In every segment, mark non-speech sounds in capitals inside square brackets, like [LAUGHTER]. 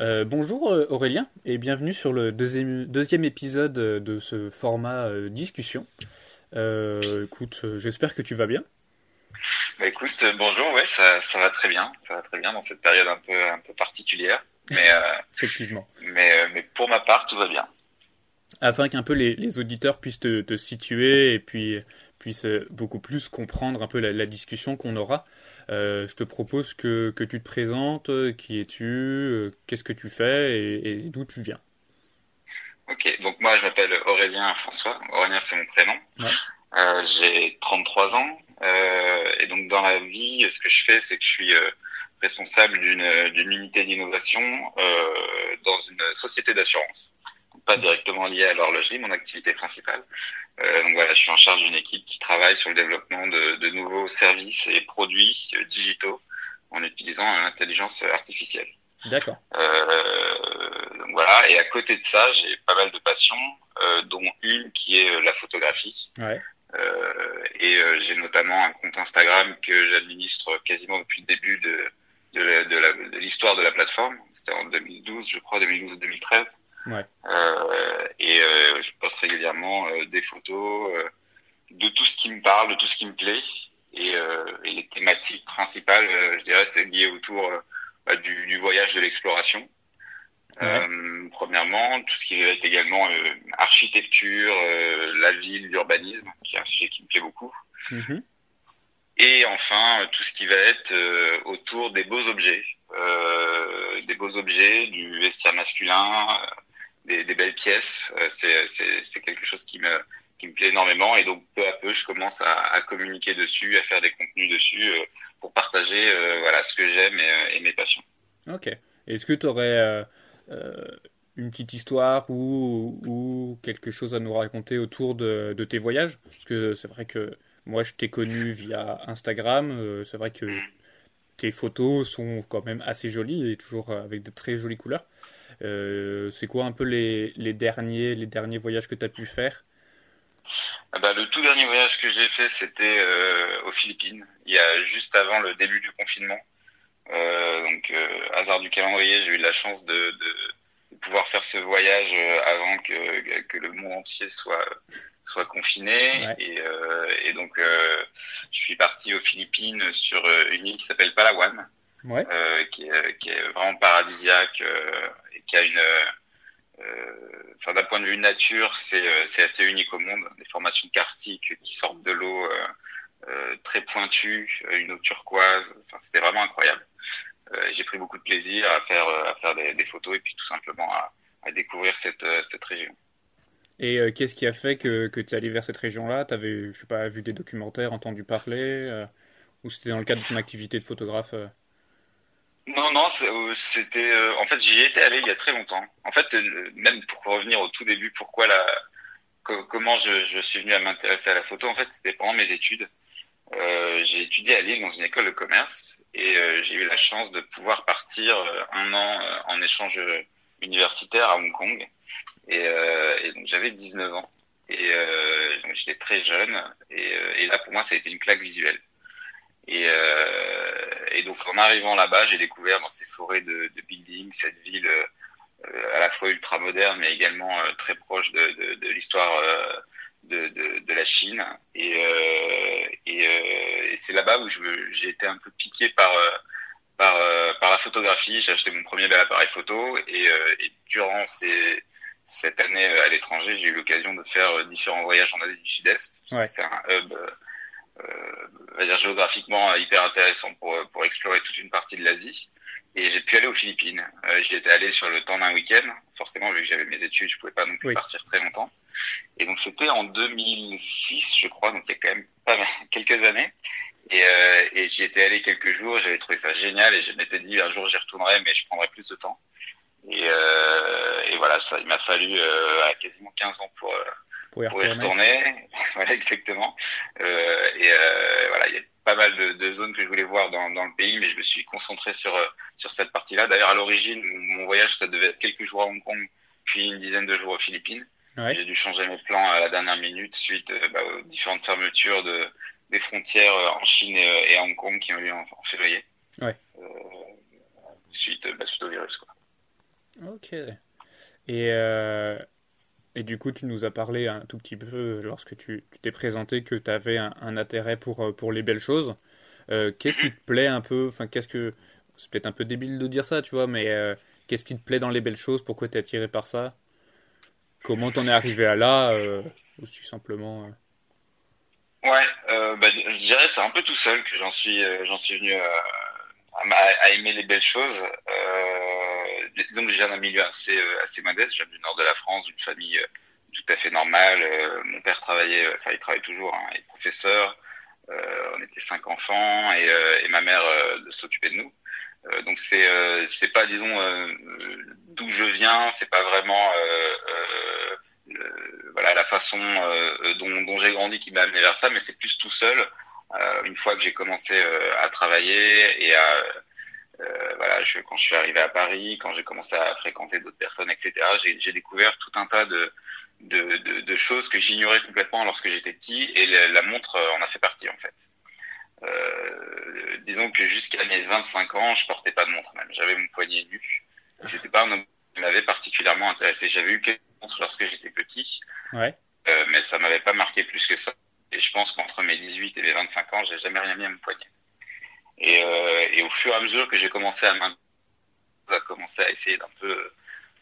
Euh, bonjour euh, Aurélien et bienvenue sur le deuxième, deuxième épisode euh, de ce format discussion. écoute, j'espère que tu vas bien. Bah écoute, bonjour, ouais, ça, ça, va très bien, ça va très bien dans cette période un peu, un peu particulière, mais [LAUGHS] effectivement. Mais, mais pour ma part, tout va bien. Afin qu'un peu les, les, auditeurs puissent te, te, situer et puis puissent beaucoup plus comprendre un peu la, la discussion qu'on aura. Euh, je te propose que, que, tu te présentes, qui es-tu, euh, qu'est-ce que tu fais et, d'où tu viens. Ok, donc moi je m'appelle Aurélien François. Aurélien c'est mon prénom. Euh, j'ai 33 ans et donc dans la vie, ce que je fais, c'est que je suis responsable d'une unité d'innovation dans une société d'assurance pas directement lié à l'horlogerie, mon activité principale. Euh, donc voilà, je suis en charge d'une équipe qui travaille sur le développement de, de nouveaux services et produits euh, digitaux en utilisant l'intelligence artificielle. D'accord. Euh, donc voilà, et à côté de ça, j'ai pas mal de passions, euh, dont une qui est euh, la photographie. Ouais. Euh, et j'ai notamment un compte Instagram que j'administre quasiment depuis le début de de l'histoire de, de, la plateforme. C'était en 2012, je crois, 2012 ou 2013. Ouais. Euh, et euh, je poste régulièrement euh, des photos de tout ce qui me parle, de tout ce qui me plaît. Et, et les thématiques principales, je dirais, c'est lié autour bah, du, du, voyage, de l'exploration. Euh, premièrement, tout ce qui est également euh, architecture, euh, la ville, l'urbanisme, qui est un sujet qui me plaît beaucoup. Mm-hmm. Et enfin, tout ce qui va être autour des beaux objets, des beaux objets, du vestiaire masculin, des, des belles pièces. Euh, c'est quelque chose qui me qui me plaît énormément et donc peu à peu je commence à, à communiquer dessus, à faire des contenus dessus euh, pour partager euh, voilà ce que j'aime et, et, mes passions. Ok. Est-ce que tu aurais une petite histoire ou, ou, quelque chose à nous raconter autour de, de tes voyages? Parce que c'est vrai que moi je t'ai connu via Instagram. c'est vrai que mm. tes photos sont quand même assez jolies et toujours avec de très jolies couleurs. Euh, c'est quoi un peu les, les, derniers, les derniers voyages que tu as pu faire? Ah bah, Le tout dernier voyage que j'ai fait, c'était euh, aux Philippines, il y a juste avant le début du confinement. Euh, donc, hasard du calendrier, j'ai eu la chance de, de, pouvoir faire ce voyage avant que, que le monde entier soit soit confiné. Et, et, donc je suis parti aux Philippines sur une île qui s'appelle Palawan ouais. qui, est, qui, est, vraiment paradisiaque qui a une euh, enfin d'un point de vue nature, c'est euh, c'est assez unique au monde. Des formations karstiques qui sortent de l'eau euh, euh très pointues, une eau turquoise. Enfin, c'était vraiment incroyable. J'ai pris beaucoup de plaisir à faire à faire des, des photos et puis tout simplement à, à découvrir cette cette région. Et qu'est-ce qui a fait que, que tu es allé vers cette région-là? Tu avais, je sais pas, vu des documentaires, entendu parler Ou c'était dans le cadre de ton activité de photographe non, non, euh, c'était. Euh, en fait, j'y étais allé il y a très longtemps. En fait, euh, même pour revenir au tout début, pourquoi la, comment je, suis venu à m'intéresser à la photo, en fait, c'était pendant mes études. J'ai étudié à Lille dans une école de commerce et j'ai eu la chance de pouvoir partir un an en échange universitaire à Hong Kong. Et, et donc j'avais 19 ans et j'étais très jeune et, et là pour moi ça a été une claque visuelle. Et, euh, et donc en arrivant là-bas, j'ai découvert dans ces forêts de, de buildings cette ville euh, à la fois ultra moderne, mais également euh, très proche de, de, de l'histoire euh, de, de, de, la Chine. Et, et, et c'est là-bas où j'ai été un peu piqué par par, par la photographie. J'ai acheté mon premier bel appareil photo et, et durant ces, cette année à l'étranger, j'ai eu l'occasion de faire différents voyages en Asie du Sud-Est. Ouais. C'est un hub euh, dire géographiquement hyper intéressant pour, pour explorer toute une partie de l'Asie. Et j'ai pu aller aux Philippines. Euh, J'y étais allé sur le temps d'un week-end. Forcément, vu que j'avais mes études, je pouvais pas non plus partir très longtemps. Et donc c'était en 2006, je crois, donc il y a quand même pas mal, [LAUGHS] quelques années. Et, euh, et j'y étais allé quelques jours. J'avais trouvé ça génial et je m'étais dit un jour j'y retournerai, mais je prendrai plus de temps. Et, euh, et voilà, ça, il m'a fallu euh, quasiment 15 ans pour pour y retourner. [LAUGHS] voilà, exactement. Euh, et euh, voilà, il y a pas mal de, de, zones que je voulais voir dans, dans, le pays, mais je me suis concentré sur euh, sur cette partie-là. D'ailleurs, à l'origine, mon voyage, ça devait être quelques jours à Hong Kong, puis une dizaine de jours aux Philippines. Ouais. J'ai dû changer mes plans à la dernière minute suite bah, aux différentes fermetures de des frontières en Chine et, et, à Hong Kong qui ont eu en, en février. Ouais. suite, bah, suite au virus, quoi. Ok. Et, euh, et du coup, tu nous as parlé un tout petit peu lorsque tu t'es présenté que tu avais un, un, intérêt pour, pour les belles choses. Euh, qu'est-ce qui te plaît un peu? Enfin, qu'est-ce que c'est peut-être un peu débile de dire ça, tu vois, mais euh, qu'est-ce qui te plaît dans les belles choses? Pourquoi t'es attiré par ça? Comment t'en es arrivé à là euh, Aussi simplement. Euh... Ouais, euh, bah, je dirais c'est un peu tout seul que j'en suis, j'en suis venu à, à, aimer les belles choses. Disons que je viens milieu assez, assez modeste. Je viens du nord de la France, d'une famille tout à fait normale. mon père travaillait, enfin il travaille toujours, hein, il est professeur. on était cinq enfants et, et ma mère s'occupait de nous. Euh, donc c'est euh, c'est pas disons euh, d'où je viens, c'est pas vraiment le, voilà la façon dont, dont j'ai grandi qui m'a amené vers ça, mais c'est plus tout seul. une fois que j'ai commencé à travailler et à voilà, je, quand je suis arrivé à Paris, quand j'ai commencé à fréquenter d'autres personnes, etc., j'ai découvert tout un tas de, de, de, de choses que j'ignorais complètement lorsque j'étais petit, et la, la montre en a fait partie en fait. Euh, disons que jusqu'à mes 25 ans, je portais pas de montre même. J'avais mon poignet nu. C'était pas un homme qui m'avait particulièrement intéressé. J'avais eu quelques montres lorsque j'étais petit, ouais. euh, mais ça m'avait pas marqué plus que ça. Et je pense qu'entre mes 18 et mes 25 ans, j'ai jamais rien mis à mon poignet. Et, euh, et au fur et à mesure que j'ai commencé à à commencer à essayer d'un peu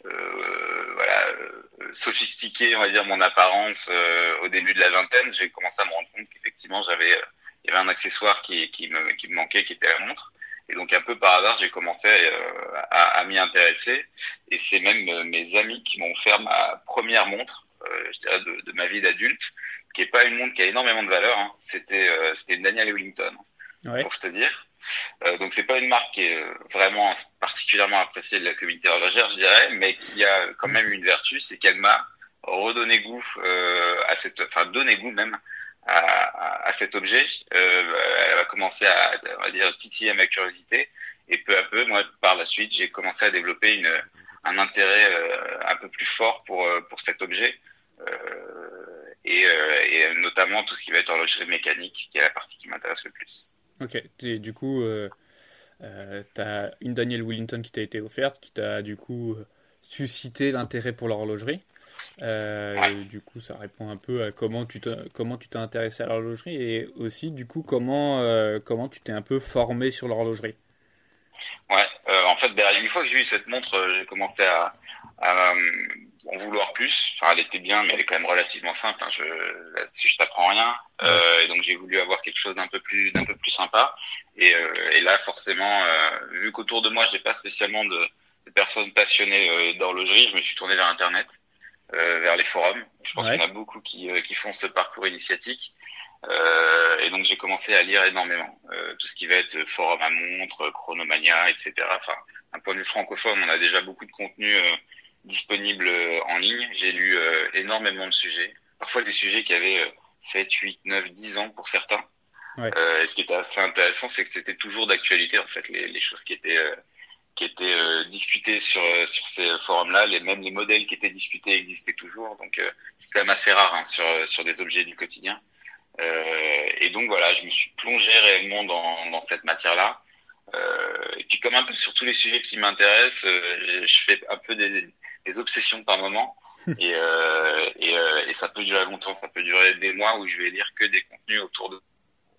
euh, voilà euh, sophistiquer on va dire mon apparence euh, au début de la vingtaine j'ai commencé à me rendre compte qu'effectivement j'avais il y avait un accessoire qui, qui, me, qui me manquait, qui était la montre. Et donc un peu par hasard, j'ai commencé euh, à, à m'y intéresser. Et c'est même euh, mes amis qui m'ont offert ma première montre, euh, je dirais, de, de ma vie d'adulte, qui est pas une montre qui a énormément de valeur. Hein. C'était euh, c'était une Daniel Wellington, ouais. pour te dire. Euh, donc c'est pas une marque qui est vraiment particulièrement appréciée de la communauté horlogère, je dirais, mais qui a quand même une vertu, c'est qu'elle m'a redonné goût à cette, enfin donné goût même à, à, cet objet, euh, elle a commencé à, on va dire, titiller ma curiosité. Et peu à peu, moi, par la suite, j'ai commencé à développer une, un intérêt euh, un peu plus fort pour, euh, pour cet objet. Euh, et, euh, et, notamment tout ce qui va être horlogerie mécanique, qui est la partie qui m'intéresse le plus. Ok, et du coup, euh, tu as une Daniel Willington qui t'a été offerte, qui t'a du coup suscité l'intérêt pour l'horlogerie. Euh, du coup, ça répond un peu à comment tu t'es, comment tu t'es intéressé à l'horlogerie et aussi, du coup, comment, euh, comment tu t'es un peu formé sur l'horlogerie. Ouais, euh, en fait, derrière, une fois que j'ai eu cette montre, euh, j'ai commencé à, à, euh, en vouloir plus. Enfin, elle était bien, mais elle est quand même relativement simple. Hein. Je, là-dessus, je t'apprends rien. Euh, et donc, j'ai voulu avoir quelque chose d'un peu plus, d'un peu plus sympa. Et, euh, et là, forcément, euh, vu qu'autour de moi, j'ai pas spécialement de, de personnes passionnées euh, d'horlogerie, je me suis tourné vers Internet, euh, vers les forums. Je pense Ouais. qu'il y en a beaucoup qui, euh, qui font ce parcours initiatique. Euh, et donc j'ai commencé à lire énormément euh, tout ce qui va être forum à montre, chronomania, etc. Enfin, d'un point de vue francophone, on a déjà beaucoup de contenu euh, disponible euh, en ligne. J'ai lu euh, énormément de sujets, parfois des sujets qui avaient euh, 7, 8, 9, 10 ans pour certains. Ouais. Euh, et ce qui était assez intéressant, c'est que c'était toujours d'actualité en fait les, les choses qui étaient euh, qui étaient euh, discutées sur sur ces forums-là, les même les modèles qui étaient discutés existaient toujours. Donc euh, c'est quand même assez rare hein, sur sur des objets du quotidien. Euh, et donc voilà, je me suis plongé réellement dans, dans cette matière-là. Euh, et puis comme un peu sur tous les sujets qui m'intéressent, euh, je, je fais un peu des, des obsessions par moment. [LAUGHS] et, euh, et, euh, et ça peut durer longtemps, ça peut durer des mois où je vais lire que des contenus autour de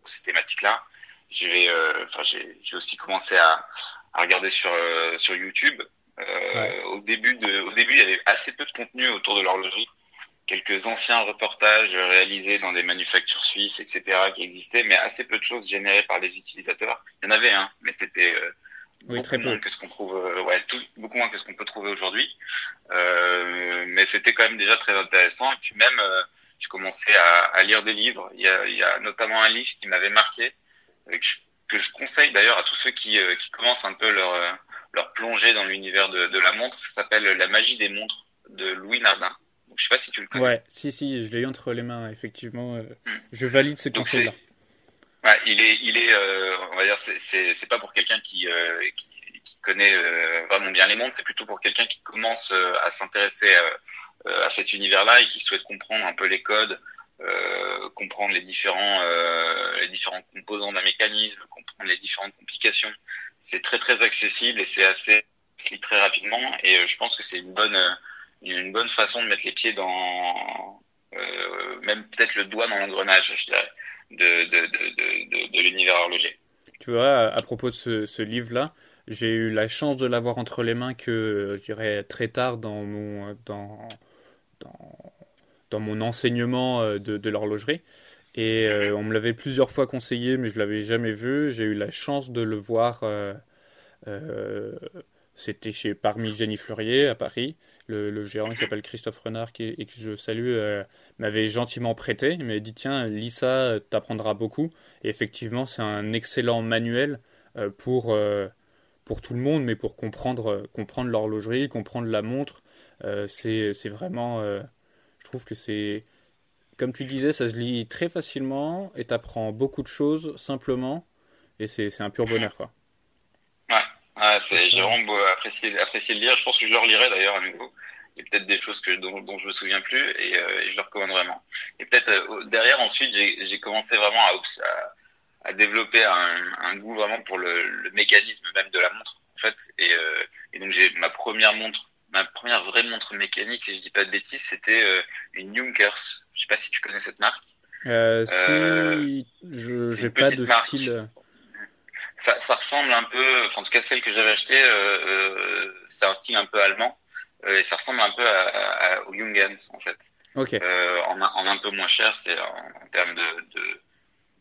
ces thématiques-là. Je vais, euh, enfin, j'ai j'ai aussi commencé à, à regarder sur euh, sur YouTube. Euh, Ouais. Au début de, au début, il y avait assez peu de contenu autour de l'horlogerie quelques anciens reportages réalisés dans des manufactures suisses, etc., qui existaient, mais assez peu de choses générées par les utilisateurs. Il y en avait un, mais c'était euh, Oui, beaucoup très peu. moins que ce qu'on trouve, euh, ouais, tout, beaucoup moins que ce qu'on peut trouver aujourd'hui. Euh, mais c'était quand même déjà très intéressant. Et puis même, euh, je commençais à, à lire des livres. Il y a, il y a notamment un livre qui m'avait marqué, que je, que je conseille d'ailleurs à tous ceux qui, qui commencent un peu leur, leur plongée dans l'univers de, de la montre. Ça s'appelle La magie des montres de Louis Nardin. Donc, je sais pas si tu le connais. Ouais, si, si, je l'ai eu entre les mains, effectivement. euh, je valide ce conseil-là. Ouais, il est, il est, euh, on va dire, c'est- c'est pas pour quelqu'un qui, euh, qui, qui connaît euh, vraiment bien les montres, c'est plutôt pour quelqu'un qui commence euh, à s'intéresser à, à cet univers-là et qui souhaite comprendre un peu les codes, euh, comprendre les différents, euh, les différents composants d'un mécanisme, comprendre les différentes complications. C'est très très accessible et c'est assez très rapidement et je pense que c'est une bonne une bonne façon de mettre les pieds dans même peut-être le doigt dans l'engrenage, je dirais, de de de, de, de l'univers horloger. Tu vois, à propos de ce, ce livre-là, j'ai eu la chance de l'avoir entre les mains que, je dirais, très tard dans mon, dans, dans, dans mon enseignement euh, de, de l'horlogerie. Et euh, on me l'avait plusieurs fois conseillé, mais je l'avais jamais vu. J'ai eu la chance de le voir. Euh, euh, C'était chez Parmi Jenny Fleurier à Paris. Le, le gérant qui s'appelle Christophe Renard qui, et que je salue m'avait gentiment prêté. Il m'avait dit tiens, lis ça, t'apprendras beaucoup. Et effectivement, c'est un excellent manuel pour pour tout le monde, mais pour comprendre, comprendre l'horlogerie, comprendre la montre, euh, c'est vraiment. Euh, je trouve que c'est. Comme tu disais, ça se lit très facilement et t'apprends beaucoup de choses simplement. Et c'est un pur bonheur, quoi. Ouais, j'ai vraiment apprécié, apprécié le lire. Je pense que je le relirai d'ailleurs à nouveau. Il y a peut-être des choses que, dont, dont je me souviens plus et, euh, je le recommande vraiment. Et peut-être euh, derrière, ensuite, j'ai commencé vraiment à, à à développer un, un, goût vraiment pour le, le, mécanisme même de la montre en fait. Et, euh, et donc j'ai ma première montre ma première vraie montre mécanique si je dis pas de bêtises c'était euh, une Junkers. Je sais pas si tu connais cette marque. Euh, si je j'ai pas de marque. style ça, ça ressemble un peu enfin, en tout cas celle que j'avais achetée euh, euh, c'est un style un peu allemand et ça ressemble un peu à, à, au Jungens en fait okay. en, en, un peu moins cher c'est en, en termes de, de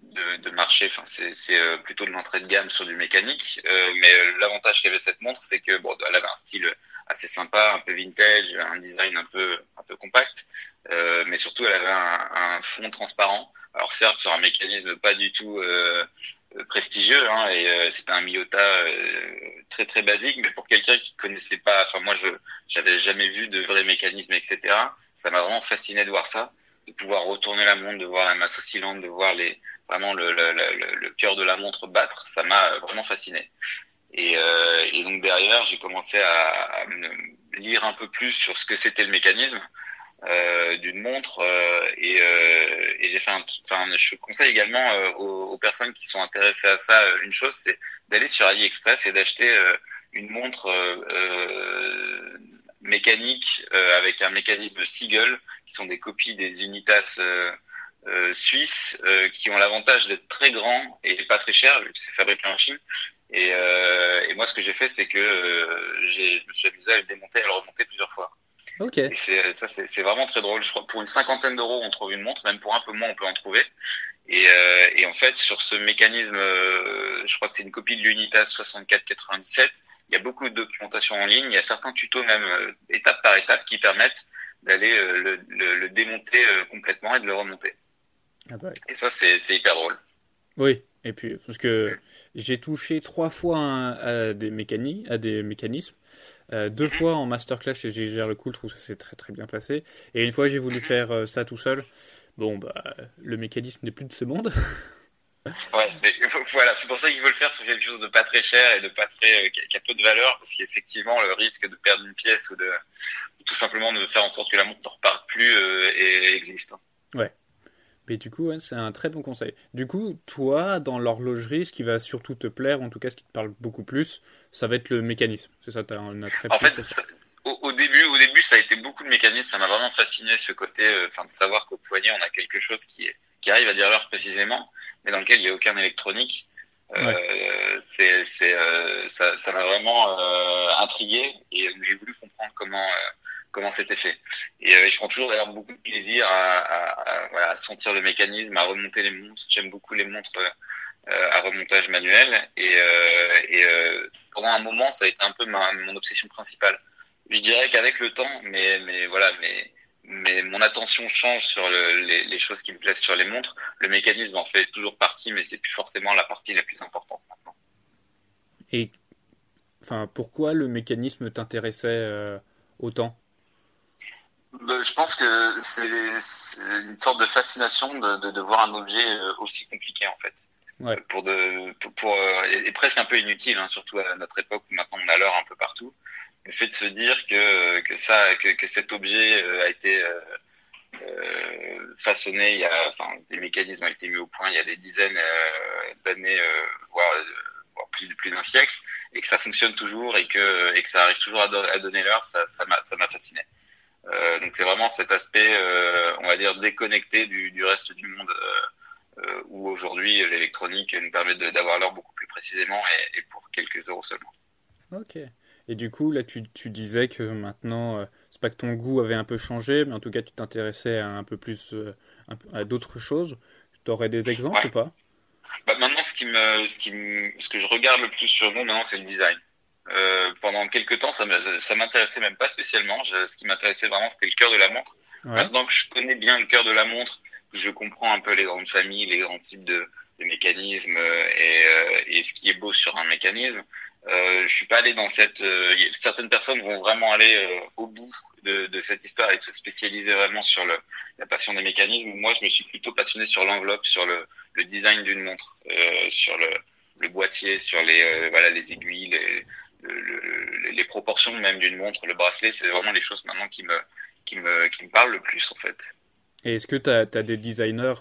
de, de marché. Enfin, c'est euh, plutôt de l'entrée de gamme sur du mécanique. Euh, mais euh, l'avantage qu'avait cette montre, c'est que bon, elle avait un style assez sympa, un peu vintage, un design un peu un peu compact, euh, mais surtout elle avait un, un, fond transparent. Alors certes sur un mécanisme pas du tout euh, prestigieux, hein, et euh, c'était un Miyota très très basique, mais pour quelqu'un qui connaissait pas, enfin moi je j'avais jamais vu de vrais mécanismes, etc. Ça m'a vraiment fasciné de voir ça, de pouvoir retourner la montre, de voir la masse oscillante, de voir les vraiment le, le, le, le cœur de la montre battre, ça m'a vraiment fasciné. Et, euh, et, donc derrière, j'ai commencé à, à, lire un peu plus sur ce que c'était le mécanisme euh, d'une montre euh, et, euh, et j'ai fait enfin, je conseille également euh, aux, aux, personnes qui sont intéressées à ça euh, une chose, c'est d'aller sur AliExpress et d'acheter une montre mécanique avec un mécanisme Seagull, qui sont des copies des Unitas suisses qui ont l'avantage d'être très grands et pas très chers vu que c'est fabriqué en Chine. Et, et moi, ce que j'ai fait, c'est que j'ai, je me suis amusé à le démonter à le remonter plusieurs fois. Ok. Et c'est, ça, c'est, vraiment très drôle. Je crois pour une cinquantaine d'euros, on trouve une montre. Même pour un peu moins, on peut en trouver. Et, euh, et en fait, sur ce mécanisme, euh, je crois que c'est une copie de l'Unitas 6497. Il y a beaucoup de documentation en ligne. Il y a certains tutos, même euh, étape par étape, qui permettent d'aller le, le, le, démonter complètement et de le remonter. Ah bah, et ça, c'est hyper drôle. Oui, et puis, parce que j'ai touché trois fois à des, mécaniques, à des mécanismes. Euh, deux fois en masterclass chez GGR Le Cool, je trouve que ça s'est très très bien passé. Et une fois, j'ai voulu -hmm. faire euh, ça tout seul. Bon, bah, le mécanisme n'est plus de ce monde. [LAUGHS] ouais, mais [LAUGHS] voilà, c'est pour ça qu'il faut le faire sur quelque chose de pas très cher et de pas très, euh, qui a peu de valeur, parce qu'effectivement, le risque de perdre une pièce ou de, tout simplement de faire en sorte que la montre ne reparte plus euh, existe. Ouais. Mais du coup, c'est un très bon conseil. Du coup, toi, dans l'horlogerie, ce qui va surtout te plaire, en tout cas ce qui te parle beaucoup plus, ça va être le mécanisme. C'est ça, tu as un attrait En fait, au, au, début, au début, ça a été beaucoup de mécanisme. Ça m'a vraiment fasciné ce côté, enfin, euh, de savoir qu'au poignet, on a quelque chose qui, est, qui arrive à dire l'heure précisément, mais dans lequel il n'y a aucun électronique. Euh, ouais. c'est, c'est, euh, ça, ça m'a vraiment intrigué et j'ai voulu comprendre comment comment c'était fait. Et euh, je prends toujours d'ailleurs beaucoup de plaisir à, sentir le mécanisme, à remonter les montres. J'aime beaucoup les montres euh, à remontage manuel. Et, euh, pendant un moment, ça a été un peu mon obsession principale. Je dirais qu'avec le temps, mais, voilà, mais, mon attention change sur le, les, choses qui me plaisent sur les montres. Le mécanisme en fait toujours partie, mais c'est plus forcément la partie la plus importante maintenant. Et enfin, pourquoi le mécanisme t'intéressait autant? Je pense que c'est une sorte de fascination de, de, de, voir un objet euh, aussi compliqué en fait. Ouais. Pour de, pour, pour euh, et, et, presque un peu inutile, hein, surtout à notre époque où maintenant on a l'heure un peu partout. Le fait de se dire que que ça, que, que cet objet euh, a été euh, façonné, il y a, enfin, des mécanismes ont été mis au point il y a des dizaines d'années, voire plus, plus d'un siècle, et que ça fonctionne toujours et que, et que ça arrive toujours à, à donner l'heure, ça, ça m'a fasciné. Euh, donc c'est vraiment cet aspect, euh, on va dire, déconnecté du, du reste du monde, euh, où aujourd'hui l'électronique nous permet d'avoir l'heure beaucoup plus précisément et, et, pour quelques euros seulement. Ok. Et du coup, là, tu, tu disais que maintenant, c'est pas que ton goût avait un peu changé, mais en tout cas, tu t'intéressais à un peu plus à d'autres choses. Tu aurais des exemples ouais. ou pas? Bah maintenant, ce qui me, ce qui me, ce que je regarde le plus sur monde maintenant, c'est le design. Euh, pendant quelques temps, ça m'intéressait même pas spécialement. Je, ce qui m'intéressait vraiment, c'était le cœur de la montre. Ouais. Maintenant que je connais bien le cœur de la montre, je comprends un peu les grandes familles, les grands types de, de mécanismes et, euh, et, ce qui est beau sur un mécanisme. Euh, je suis pas allé dans cette. Euh, certaines personnes vont vraiment aller euh, au bout de, de, cette histoire et se spécialiser vraiment sur le, la passion des mécanismes. Moi, je me suis plutôt passionné sur l'enveloppe, sur le, le design d'une montre, euh, sur le, le, boîtier, sur les voilà les aiguilles, les, le, les proportions même d'une montre, le bracelet. C'est vraiment les choses maintenant qui me qui me qui me parlent le plus en fait. Et est-ce que tu as, as, des designers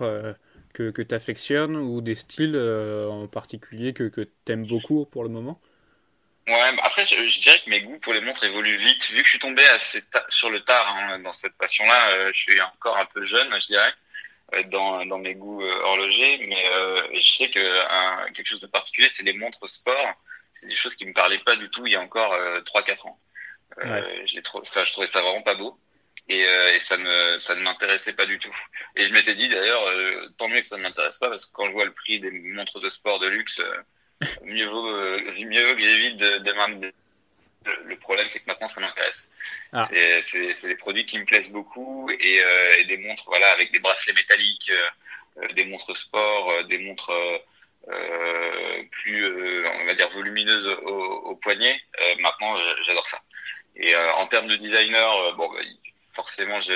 que, que tu affectionnes ou des styles en particulier que, que tu aimes beaucoup pour le moment? Ouais, bah après, je, je, dirais que mes goûts pour les montres évoluent vite. Vu que je suis tombé assez sur le tard hein, dans cette passion-là, euh, je suis encore un peu jeune, je dirais, euh, dans, dans mes goûts euh, horlogers. Mais je sais que un, quelque chose de particulier, c'est les montres sport. C'est des choses qui me parlaient pas du tout il y a encore trois, quatre ans. Ouais. je, ça, je trouvais ça vraiment pas beau. Et, et ça ne ça ne m'intéressait pas du tout. Et je m'étais dit d'ailleurs, tant mieux que ça ne m'intéresse pas, parce que quand je vois le prix des montres de sport de luxe mieux vaut, euh, mieux vaut que j'évite de, de le, le problème, c'est que maintenant, ça m'intéresse. Ah. C'est des produits qui me plaisent beaucoup et, euh, et, des montres, voilà, avec des bracelets métalliques, euh, des montres sport, euh, des montres euh, plus, on va dire, volumineuses au, au poignet. maintenant, j'adore ça. Et en termes de designer, bon, bah, forcément, je,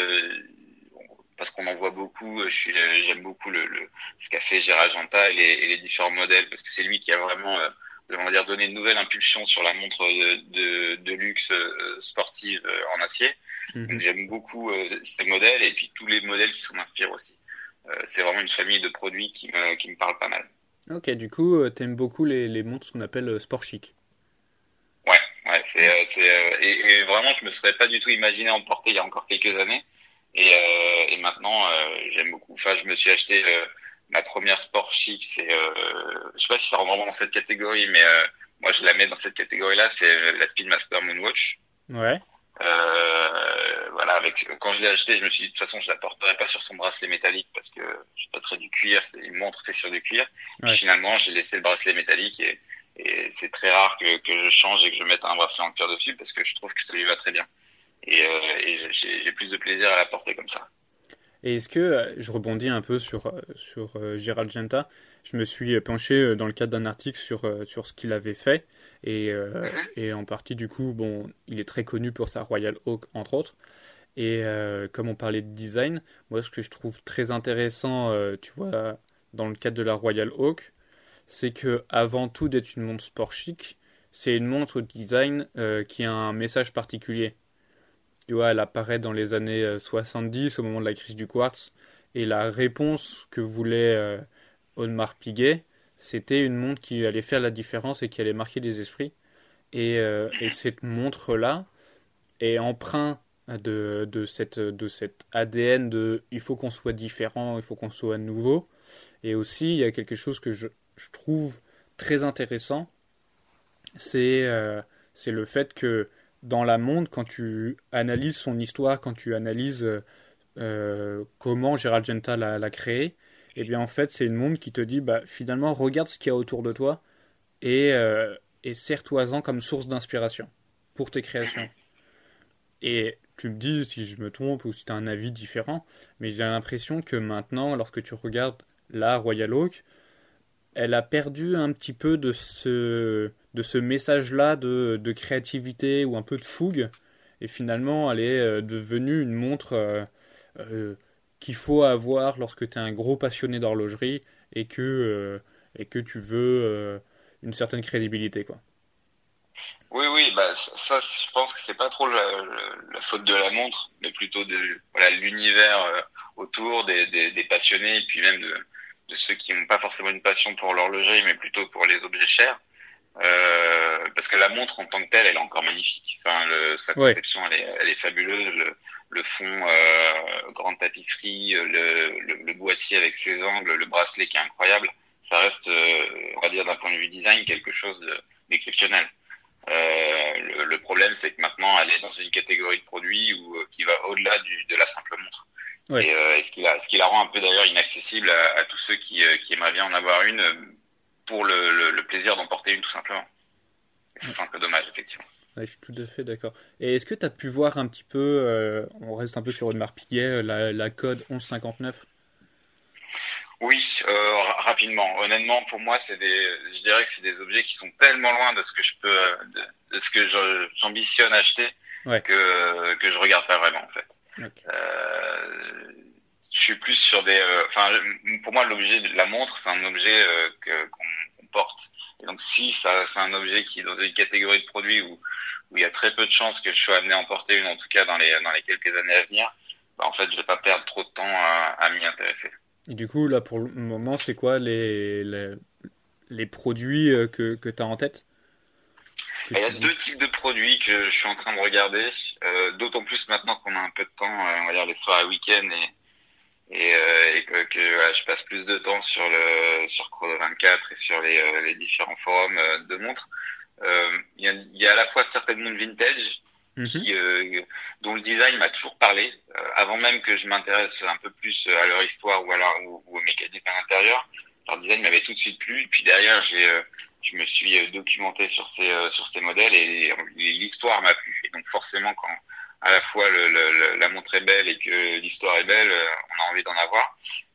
parce qu'on en voit beaucoup. J'aime beaucoup le, le, ce qu'a fait Gérard Genta et les, et les, différents modèles, parce que c'est lui qui a vraiment, euh, on va dire, donné une nouvelle impulsion sur la montre de, de, de luxe euh, sportive euh, en acier. -hmm. J'aime beaucoup euh, ces modèles et puis tous les modèles qui s'en inspirent aussi. Euh, c'est vraiment une famille de produits qui me, qui me parle pas mal. Ok, du coup, t'aimes beaucoup les, les montres qu'on appelle sport chic. Ouais, ouais, c'est, et, et vraiment, je me serais pas du tout imaginé en porter il y a encore quelques années. Et, euh, et maintenant, euh, j'aime beaucoup. Enfin, je me suis acheté euh, ma première sport chic. C'est, je sais pas si ça rentre vraiment dans cette catégorie, mais moi je la mets dans cette catégorie-là. C'est la Speedmaster Moonwatch. Ouais. Euh, voilà, avec quand je l'ai acheté, je me suis dit de toute façon, je la porterai pas sur son bracelet métallique parce que je pas très du cuir. C'est une montre, c'est sur du cuir. Ouais. Et finalement, j'ai laissé le bracelet métallique et, et c'est très rare que, que je change et que je mette un bracelet en cuir dessus parce que je trouve que ça lui va très bien et, euh, et j'ai plus de plaisir à la porter comme ça. Et est-ce que, je rebondis un peu sur, sur euh, Gérald Genta, je me suis penché dans le cadre d'un article sur, sur ce qu'il avait fait, et, euh, -hmm. et en partie du coup, bon, il est très connu pour sa Royal Oak, entre autres, et euh, comme on parlait de design, moi ce que je trouve très intéressant, euh, tu vois, dans le cadre de la Royal Oak, c'est que avant tout d'être une montre sport chic, c'est une montre design qui a un message particulier tu vois, elle apparaît dans les années 70 au moment de la crise du quartz. Et la réponse que voulait euh, Audemars Piguet, c'était une montre qui allait faire la différence et qui allait marquer des esprits. Et, euh, et cette montre-là est empreinte de, de, cette, de cet ADN de il faut qu'on soit différent, il faut qu'on soit nouveau. Et aussi, il y a quelque chose que je, je trouve très intéressant, c'est euh, le fait que dans la montre, quand tu analyses son histoire, quand tu analyses euh, comment Gérald Genta l'a créé, et eh bien en fait c'est une montre qui te dit bah, finalement regarde ce qu'il y a autour de toi et, euh, et sers-toi-en comme source d'inspiration pour tes créations. Et tu me dis si je me trompe ou si tu as un avis différent, mais j'ai l'impression que maintenant, lorsque tu regardes la Royal Oak, elle a perdu un petit peu de ce, de ce message-là de, de, créativité ou un peu de fougue. Et finalement, elle est euh, devenue une montre euh, euh, qu'il faut avoir lorsque tu es un gros passionné d'horlogerie et que, euh, tu veux euh, une certaine crédibilité. Quoi. Oui, oui, bah, ça, je pense que c'est pas trop la, faute de la montre, mais plutôt de l'univers autour des, passionnés et puis même de ceux qui n'ont pas forcément une passion pour l'horlogerie, mais plutôt pour les objets chers. Euh, parce que la montre en tant que telle, elle est encore magnifique. Enfin, le, sa conception, elle, est, elle est fabuleuse. Le, le fond, euh, grande tapisserie, le, le, le, boîtier avec ses angles, le bracelet qui est incroyable. Ça reste, euh, on va dire d'un point de vue design, quelque chose d'exceptionnel. Euh, le, le, problème, c'est que maintenant, elle est dans une catégorie de produits où, qui va au-delà de la simple montre. Ouais. Et, ce qui la, ce qui la rend un peu d'ailleurs inaccessible à, à, tous ceux qui, qui aimeraient bien en avoir une pour le, le, le plaisir d'en porter une tout simplement. C'est un peu dommage, effectivement. Ouais, je suis tout à fait d'accord. Et est-ce que tu as pu voir un petit peu, euh, on reste un peu sur une Piguet, euh, la, la code 1159 Oui, euh, rapidement. Honnêtement, pour moi, c'est des, je dirais que c'est des objets qui sont tellement loin de ce que je peux, de, de ce que j'ambitionne acheter, ouais. que que je regarde pas vraiment en fait. Okay. Euh, je suis plus sur des, euh, enfin, pour moi, l'objet de la montre, c'est un objet que qu'on porte et donc si ça c'est un objet qui est dans une catégorie de produits où, où il y a très peu de chances que je sois amené à en porter une, en tout cas dans les, dans les quelques années à venir, bah en fait je vais pas perdre trop de temps à, à m'y intéresser. Et du coup là pour le moment c'est quoi les, les, les, produits euh, que, que tu as en tête? Il y a deux types de produits que je suis en train de regarder, euh, d'autant plus maintenant qu'on a un peu de temps, euh, on va dire les soirées week-end et, et, euh, et que, que voilà, je passe plus de temps sur le sur Chrono 24 et sur les, euh, les différents forums euh, de montres. Il y, a, y a à la fois certaines montres vintage mm -hmm. qui, dont le design m'a toujours parlé, avant même que je m'intéresse un peu plus à leur histoire ou à leur, ou, ou au mécanisme à l'intérieur. Leur design m'avait tout de suite plu. Et puis derrière, j'ai je me suis documenté sur ces sur ces modèles et, et l'histoire m'a plu. Et donc forcément, quand à la fois le, le, la montre est belle et que l'histoire est belle, euh, on a envie d'en avoir.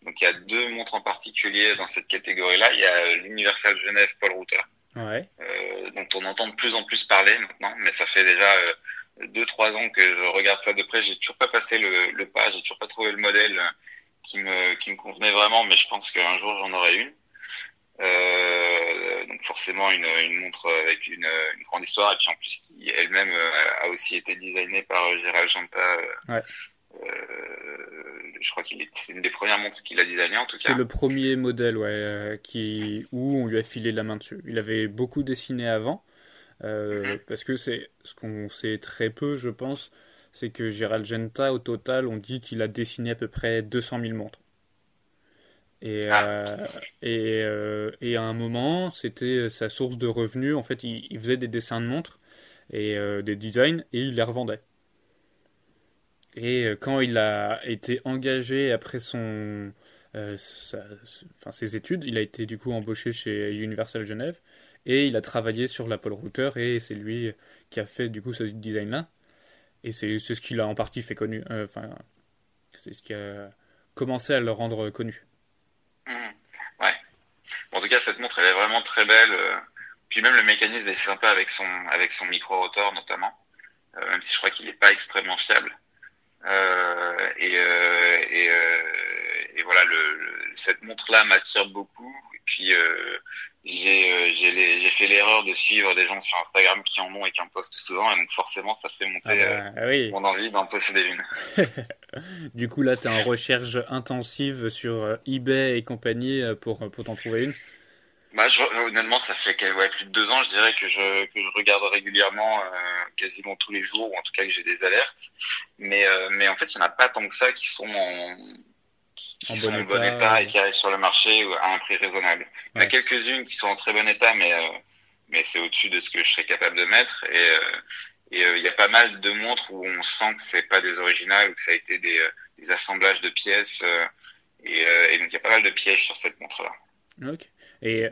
Donc il y a deux montres en particulier dans cette catégorie-là. Il y a l'Universal Genève Paul Router, ouais. euh, dont on entend de plus en plus parler maintenant, mais ça fait déjà euh, deux trois ans que je regarde ça de près. J'ai toujours pas passé le, le pas, j'ai toujours pas trouvé le modèle qui me qui me convenait vraiment, mais je pense qu'un jour j'en aurai une. Euh, donc forcément une, une, montre avec une, une, grande histoire et puis en plus qui elle-même euh, a aussi été designée par euh, Gérald Janta. Ouais. Euh, je crois qu'il est c'est une des premières montres qu'il a designées en tout cas. C'est le premier modèle ouais qui où on lui a filé la main dessus. Il avait beaucoup dessiné avant euh, mm -hmm. parce que c'est ce qu'on sait très peu je pense c'est que Gérald Genta au total on dit qu'il a dessiné à peu près 200 000 montres. Et, ah. euh, et, euh, et, à un moment, c'était sa source de revenus. En fait, il, il faisait des dessins de montres et euh, des designs et il les revendait. Et euh, quand il a été engagé après son, euh, sa, ses études, il a été du coup embauché chez Universal Genève et il a travaillé sur l'Apple Router et c'est lui qui a fait du coup ce design-là. Et c'est ce qui l'a en partie fait connu. Enfin, c'est ce qui a commencé à le rendre connu. Mmh. Ouais. Bon, en tout cas, cette montre, elle est vraiment très belle. Puis même le mécanisme est sympa avec son avec son micro rotor notamment, euh, même si je crois qu'il n'est pas extrêmement fiable. Euh, et, euh, et, et, voilà, le, le cette montre-là m'attire beaucoup. Et puis j'ai j'ai fait l'erreur de suivre des gens sur Instagram qui en ont et qui en postent souvent, et donc forcément ça fait monter ah bah, oui. mon envie d'en posséder une. [LAUGHS] [LAUGHS] du coup là, tu es en recherche intensive sur eBay et compagnie pour pour t'en trouver une? Bah, je, honnêtement, ça fait ouais, plus de deux ans, je dirais que je, que je regarde régulièrement, euh, quasiment tous les jours, ou en tout cas que j'ai des alertes. Mais, euh, mais en fait, il n'y en a pas tant que ça qui sont en, qui, sont bon en bon état et qui arrivent sur le marché à un prix raisonnable. Il y en a quelques-unes qui sont en très bon état, mais, euh, mais c'est au-dessus de ce que je serais capable de mettre. Et, euh, et euh, il y a pas mal de montres où on sent que c'est pas des originales, ou que ça a été des, des assemblages de pièces. et, et donc il y a pas mal de pièges sur cette montre-là. Ok. Et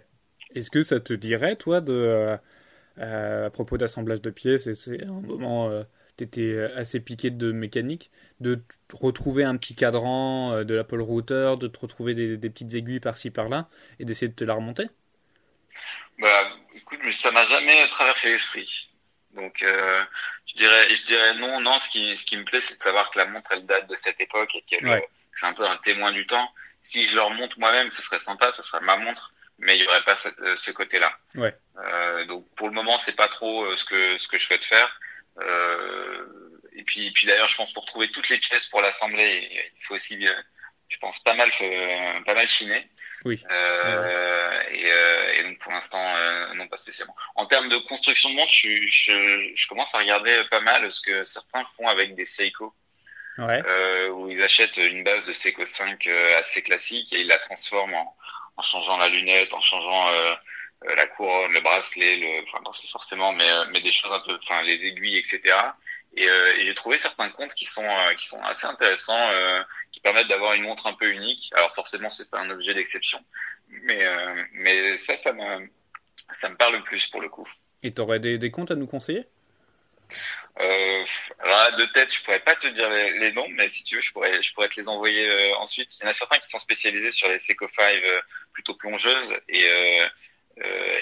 est-ce que ça te dirait, toi, de, à propos d'assemblage de pièces, et c'est un moment, euh, tu étais assez piqué de mécanique, de te retrouver un petit cadran euh, de l'Apple Router, de te retrouver des, des petites aiguilles par-ci par-là, et d'essayer de te la remonter? Bah, écoute, ça m'a jamais traversé l'esprit. Donc, euh, je dirais, je dirais non, non. Ce qui, ce qui me plaît, c'est de savoir que la montre, elle date de cette époque et qu'elle, Ouais. c'est un peu un témoin du temps. Si je le remonte moi-même, ce serait sympa, ce serait ma montre mais il y aurait pas cette, euh, ce côté-là. Ouais. Euh, donc pour le moment, c'est pas trop euh, ce que ce que je souhaite faire. Euh, et puis puis d'ailleurs, je pense pour trouver toutes les pièces pour l'assembler, il faut aussi, je pense pas mal pas mal chiner. Oui. Euh, et, euh, et, donc pour l'instant, euh, non pas spécialement. En termes de construction de montre, je, je, je, commence à regarder pas mal ce que certains font avec des Seiko. Ouais. Euh, où ils achètent une base de Seiko 5 assez classique et ils la transforment en, en changeant la lunette, en changeant la couronne, le bracelet, le, enfin non c'est forcément, mais, mais des choses un peu, enfin les aiguilles, etc. Et, et j'ai trouvé certains comptes qui sont qui sont assez intéressants, qui permettent d'avoir une montre un peu unique. Alors forcément c'est pas un objet d'exception, mais, euh, mais ça, ça me, ça me parle plus pour le coup. Et tu aurais des, des comptes à nous conseiller? Euh, là, de tête, je pourrais pas te dire les, les, noms, mais si tu veux, je pourrais, je pourrais te les envoyer euh, ensuite. Il y en a certains qui sont spécialisés sur les Seco 5 euh, plutôt plongeuses et, euh,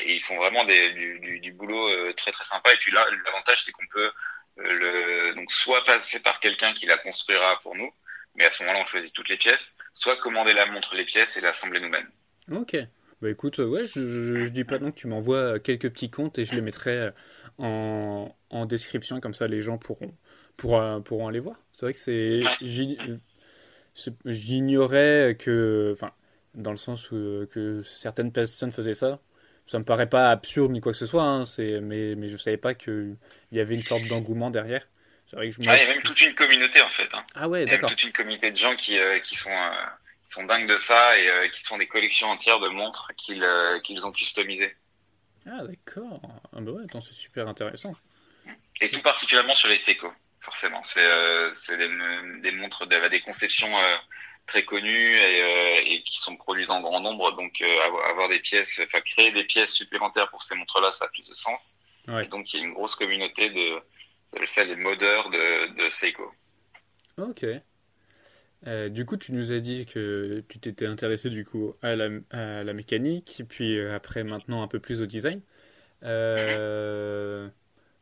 et, ils font vraiment des, du, du, du, boulot très très sympa. Et puis là, l'avantage, c'est qu'on peut le, donc soit passer par quelqu'un qui la construira pour nous, mais à ce moment-là, on choisit toutes les pièces, soit commander la montre les pièces et l'assembler nous-mêmes. Ok. Bah écoute, ouais, je, je, je dis pas non que tu m'envoies quelques petits comptes et je les mettrai en, en description, comme ça les gens pourront, pourront, pourront aller voir. C'est vrai que c'est. J'ignorais que. Enfin, dans le sens où, que certaines personnes faisaient ça. Ça me paraît pas absurde ni quoi que ce soit, hein, mais, mais je savais pas qu'il y avait une sorte d'engouement derrière. C'est vrai que je ah, il y a même toute une communauté en fait. Hein. Ah ouais, d'accord. Toute une communauté de gens qui, euh, qui sont. Euh sont dingues de ça et euh, qui sont des collections entières de montres qu'ils qu'ils ont customisées. Ah d'accord. Ah bah ouais, attends, c'est super intéressant. Et tout particulièrement sur les Seiko, forcément. C'est euh, des, des montres, des, des conceptions très connues et, euh, et, qui sont produites en grand nombre. Donc avoir, avoir, des pièces, enfin créer des pièces supplémentaires pour ces montres-là, ça a plus de sens. Ouais. Et donc il y a une grosse communauté de, ça les modeurs de, de Seiko. Ok. Euh, du coup, tu nous as dit que tu t'étais intéressé du coup à la, à la mécanique, puis euh, après maintenant un peu plus au design. Euh,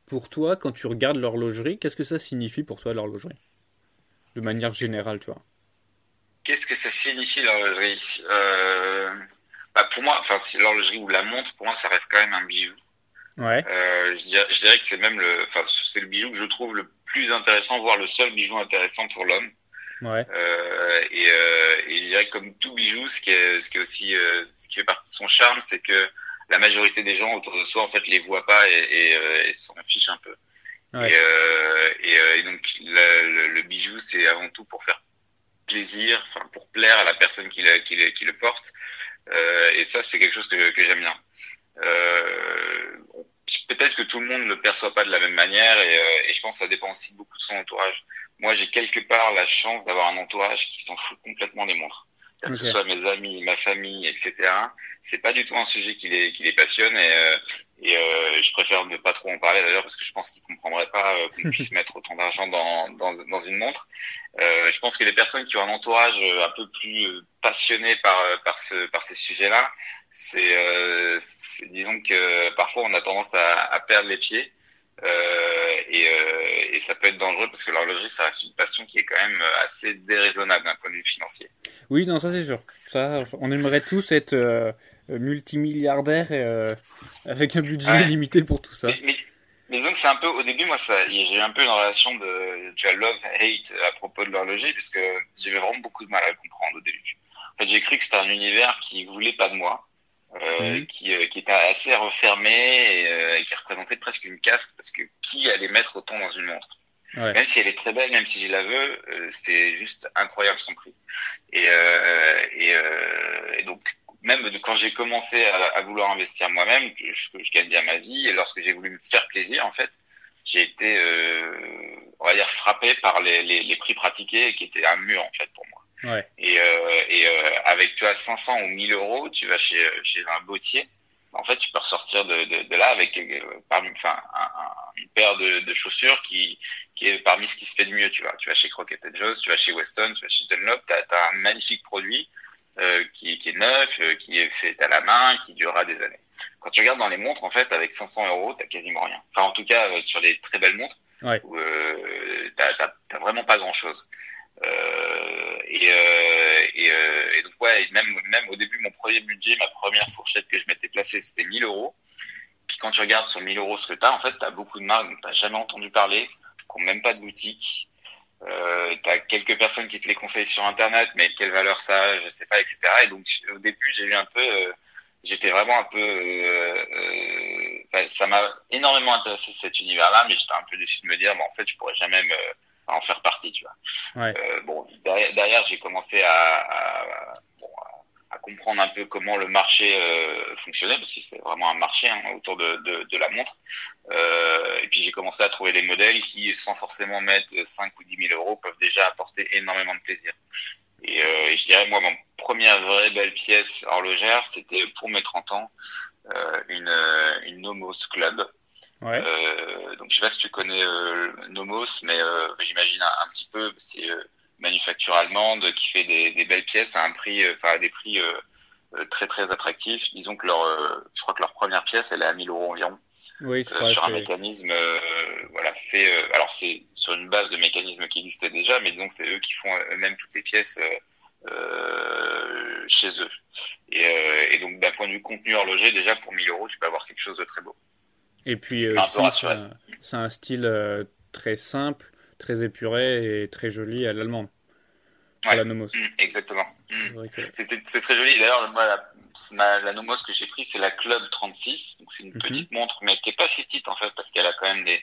pour toi, quand tu regardes l'horlogerie, qu'est-ce que ça signifie pour toi l'horlogerie? De manière générale, tu vois. Qu'est-ce que ça signifie l'horlogerie? Euh, bah Pour moi, enfin, l'horlogerie ou la montre, pour moi, ça reste quand même un bijou. Ouais. Euh, je, dirais, je dirais que c'est même le, enfin, c'est le bijou que je trouve le plus intéressant, voire le seul bijou intéressant pour l'homme. Ouais. Euh, et, euh, et, je dirais que comme tout bijou, ce qui est, ce qui est aussi, euh, ce qui fait partie de son charme, c'est que la majorité des gens autour de soi, en fait, les voient pas et, et, euh, et s'en fichent un peu. Ouais. Et, euh, et, et, donc, le, le bijou, c'est avant tout pour faire plaisir, pour plaire à la personne qui le, porte. et ça, c'est quelque chose que, que j'aime bien. Peut-être que tout le monde ne perçoit pas de la même manière et, et je pense que ça dépend aussi beaucoup de son entourage moi j'ai quelque part la chance d'avoir un entourage qui s'en fout complètement des montres. Okay. Que ce soit mes amis, ma famille, etc. C'est pas du tout un sujet qui les, qui les passionne et, euh, et euh, je préfère ne pas trop en parler d'ailleurs parce que je pense qu'ils comprendraient pas euh, qu'on puisse [LAUGHS] mettre autant d'argent dans, dans, dans, une montre. Euh, je pense que les personnes qui ont un entourage un peu plus passionné par, par, ce, par ces sujets-là, c'est disons que parfois on a tendance à, à perdre les pieds. Euh, et, euh, et, ça peut être dangereux parce que l'horlogerie, ça reste une passion qui est quand même assez déraisonnable d'un point de vue financier. Oui, non, ça c'est sûr. Ça, on aimerait tous être euh, multimilliardaires euh, avec un budget ouais. limité pour tout ça. Mais, mais, mais donc c'est un peu, au début, moi, j'ai eu un peu une relation de, tu vois, love-hate à propos de l'horlogerie puisque j'avais vraiment beaucoup de mal à le comprendre au début. En fait, j'ai cru que c'était un univers qui voulait pas de moi euh, mmh. qui, euh, qui était assez refermé et, euh, et, qui représentait presque une caste parce que qui allait mettre autant dans une montre? Ouais. Même si elle est très belle, même si je la veux, euh, c'est juste incroyable son prix. Et, euh, et, et, donc même quand j'ai commencé à, à, vouloir investir moi-même, je, je, gagne bien ma vie et lorsque j'ai voulu me faire plaisir en fait, j'ai été on va dire frappé par les, les, les prix pratiqués qui étaient un mur en fait pour moi. Ouais. Et, euh, et euh, avec tu vois 500 ou 1000 euros, tu vas chez chez un bottier. En fait, tu peux ressortir de, de, de là avec euh, parmi, enfin, un, un, une paire de, de, chaussures qui qui est parmi ce qui se fait de mieux. Tu vois, tu vas chez Crockett Jones, tu vas chez Weston, tu vas chez Dunlop, t'as as un magnifique produit euh, qui qui est neuf, euh, qui est fait à la main, qui durera des années. Quand tu regardes dans les montres, en fait, avec 500 euros, t'as quasiment rien. Enfin, en tout cas, euh, sur les très belles montres, ouais. t'as vraiment pas grand chose. Euh, et, euh, et, euh, et, donc ouais, même même au début mon premier budget, ma première fourchette que je m'étais placée, c'était 1000 euros. Puis quand tu regardes sur 1000 euros ce que t'as, en fait, t'as beaucoup de marques dont t'as jamais entendu parler, qui n'ont même pas de boutique. Euh, tu as quelques personnes qui te les conseillent sur Internet, mais quelle valeur ça a, je sais pas, etc. Et donc au début, j'ai eu un peu, euh, j'étais vraiment un peu, euh, euh ça m'a énormément intéressé cet univers-là, mais j'étais un peu déçu de me dire, bon, en fait, je pourrais jamais me, en faire partie, tu vois. Ouais. Euh, bon, derrière, derrière j'ai commencé à, à, bon, à, comprendre un peu comment le marché euh, fonctionnait, parce que c'est vraiment un marché hein, autour de, de, de, la montre. Euh, et puis j'ai commencé à trouver des modèles qui, sans forcément mettre 5 ou 10 000 euros, peuvent déjà apporter énormément de plaisir. Et, euh, et je dirais, moi, mon première vraie belle pièce horlogère, c'était pour mes 30 ans, euh, une, une Nomos Club. Ouais. Euh, donc je sais pas si tu connais euh, Nomos, mais euh, j'imagine un, petit peu. C'est euh, manufacture allemande qui fait des, des, belles pièces à un prix, enfin à des prix très très attractifs. Disons que leur, je crois que leur première pièce, elle est à 1000 euros environ. Oui, euh, sur un mécanisme voilà fait alors c'est sur une base de mécanisme qui existait déjà mais disons que c'est eux qui font eux-mêmes toutes les pièces chez eux et, et donc d'un point de vue contenu horloger déjà pour 1000 euros tu peux avoir quelque chose de très beau et puis euh, c'est un, style euh, très simple, très épuré et très joli à l'allemande. Ouais, la Nomos. Mm, exactement. Mm. C'est très joli. D'ailleurs, la, la, Nomos que j'ai pris, c'est la Club 36. Donc c'est une mhm. petite montre, mais qui est pas si petite en fait, parce qu'elle a quand même des,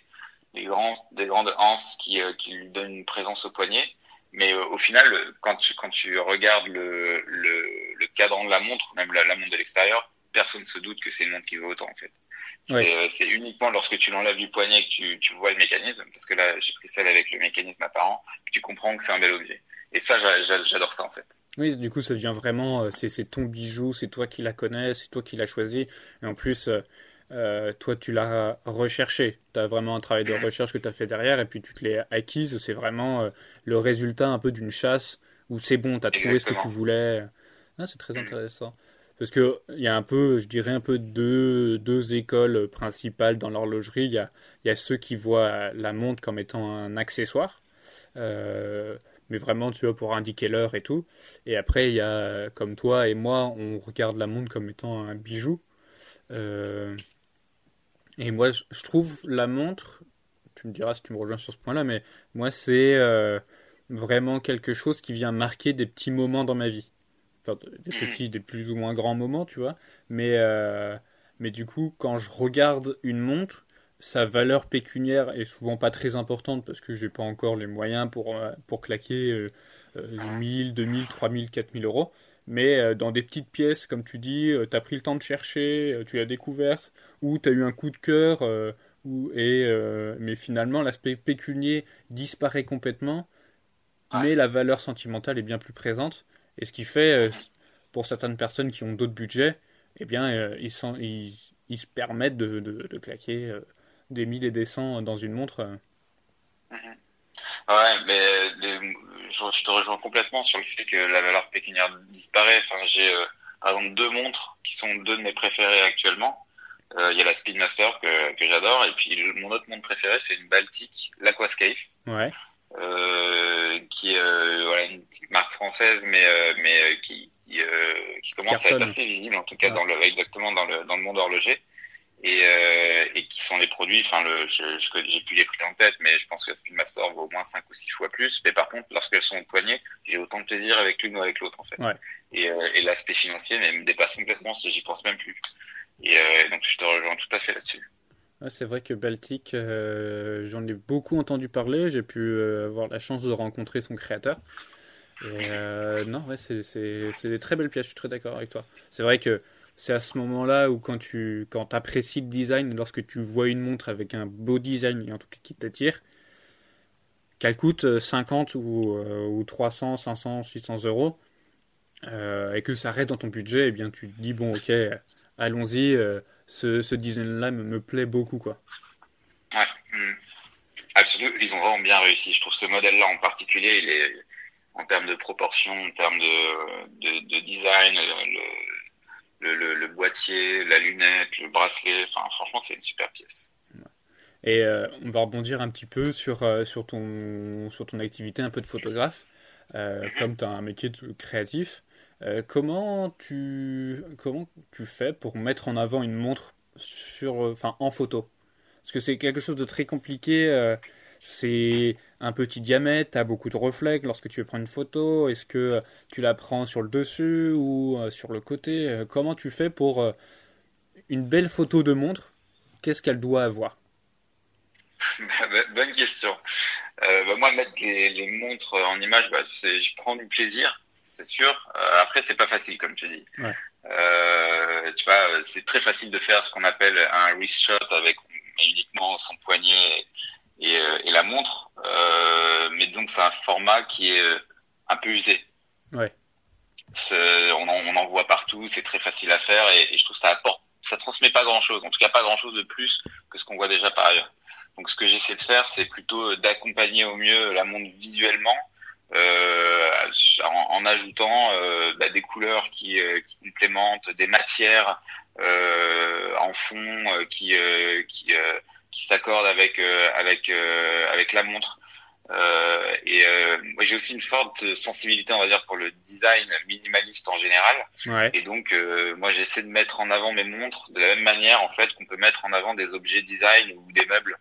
des, grands, des grandes anses qui, euh, qui lui donnent une présence au poignet. Mais au final, quand tu, quand tu regardes le, le, le cadran de la montre, même la, la montre de l'extérieur, personne ne se doute que c'est une montre qui vaut autant en fait. Euh, c'est uniquement lorsque tu l'enlèves du poignet que tu, tu, vois le mécanisme, parce que là j'ai pris celle avec le mécanisme apparent, que tu comprends que c'est un bel objet. Et ça, j'adore ça en fait. Oui, du coup, ça devient vraiment, euh, c'est ton bijou, c'est toi qui la connais, c'est toi qui l'as choisi. Et en plus, euh, toi, tu l'as recherché. Tu as vraiment un travail de mm. recherche que tu as fait derrière, et puis tu te l'es acquise. C'est vraiment le résultat un peu d'une chasse où c'est bon, tu as trouvé ce que tu voulais. Ah, c'est très mm. intéressant. Parce qu'il y a un peu, je dirais un peu deux, écoles principales dans l'horlogerie. Il y a, y a ceux qui voient la montre comme étant un accessoire, euh, mais vraiment, tu vois, pour indiquer l'heure et tout. Et après, il y a, comme toi et moi, on regarde la montre comme étant un bijou. Euh, et moi, je trouve la montre, tu me diras si tu me rejoins sur ce point-là, mais moi, c'est euh, vraiment quelque chose qui vient marquer des petits moments dans ma vie enfin, des petits, des plus ou moins grands moments, tu vois. Mais, euh, mais du coup, quand je regarde une montre, sa valeur pécuniaire est souvent pas très importante parce que j'ai pas encore les moyens pour, euh, pour claquer euh, 1000, 2000, 3000, 4000 euros. Mais euh, dans des petites pièces, comme tu dis, tu as pris le temps de chercher, tu l'as découverte, ou tu as eu un coup de cœur, ou, et, mais finalement l'aspect pécunier disparaît complètement, mais la valeur sentimentale est bien plus présente. Et ce qui fait, euh, pour certaines personnes qui ont d'autres budgets, eh bien, euh, ils, sont, ils, ils, se permettent de, de, claquer euh, des mille et des cents dans une montre. Mhm. Ouais, mais je, te rejoins complètement sur le fait que la valeur pécuniaire disparaît. Enfin, j'ai par exemple deux montres qui sont deux de mes préférées actuellement. Il y a la Speedmaster que, que j'adore et puis mon autre montre préférée c'est une Baltic, l'Aquascape. Ouais qui est euh, voilà, une petite marque française, mais euh, mais qui qui, qui commence à être assez visible en tout cas dans le exactement dans le dans le monde horloger et, euh, et qui sont les produits. Enfin, le, je, j'ai plus les prix en tête, mais je pense que la Speedmaster vaut au moins 5 ou 6 fois plus. Mais par contre, lorsqu'elles sont au poignet, j'ai autant de plaisir avec l'une ou avec l'autre en fait. Ouais. Et, euh, et l'aspect financier me dépasse complètement, j'y pense même plus. Et euh, donc je te rejoins tout à fait là-dessus c'est vrai que Baltic, euh, j'en ai beaucoup entendu parler. J'ai pu euh, avoir la chance de rencontrer son créateur. Euh, non, ouais, c'est des très belles pièces. Je suis très d'accord avec toi. C'est vrai que c'est à ce moment-là où quand tu quand apprécies le design, lorsque tu vois une montre avec un beau design et en tout cas qui t'attire, qu'elle coûte 50 ou, ou 300, 500, 600 euros, et que ça reste dans ton budget, et eh bien tu te dis bon ok, allons-y ce, ce design-là me, me, plaît beaucoup, quoi. Ouais. Hmm. Absolument, ils ont vraiment bien réussi. Je trouve ce modèle-là en particulier, il est, en termes de proportion, en termes de, de, de design, le, le, le, boîtier, la lunette, le bracelet, enfin, franchement, c'est une super pièce. Et euh, on va rebondir un petit peu sur, euh, sur, ton, sur ton activité un peu de photographe. Euh, mm-hmm. Comme tu as un métier créatif, euh, comment, tu, comment tu fais pour mettre en avant une montre sur, euh, enfin, en photo? Parce que c'est quelque chose de très compliqué. Euh, c'est un petit diamètre, tu as beaucoup de reflets lorsque tu veux prendre une photo Est-ce que tu la prends sur le dessus ou sur le côté? Comment tu fais pour une belle photo de montre Qu'est-ce qu'elle doit avoir? [LAUGHS] Bonne question. Bah, moi, mettre les, montres en image, bah, je prends du plaisir, c'est sûr. Euh, après, c'est pas facile, comme tu dis. Euh, tu vois, c'est très facile de faire ce qu'on appelle un wrist shot avec uniquement son poignet et, et, la montre. mais disons que c'est un format qui est un peu usé. Ouais. On en, on en, voit partout, c'est très facile à faire et, et je trouve que ça apporte, ça transmet pas grand chose. En tout cas, pas grand chose de plus que ce qu'on voit déjà par ailleurs. Donc ce que j'essaie de faire, c'est plutôt d'accompagner au mieux la montre visuellement, euh, en, ajoutant euh, bah, des couleurs qui, euh, qui, complémentent, des matières euh, en fond euh, qui qui, qui s'accordent avec avec avec la montre. et moi j'ai aussi une forte sensibilité, on va dire, pour le design minimaliste en général. Ouais. Et donc moi j'essaie de mettre en avant mes montres de la même manière en fait qu'on peut mettre en avant des objets design ou des meubles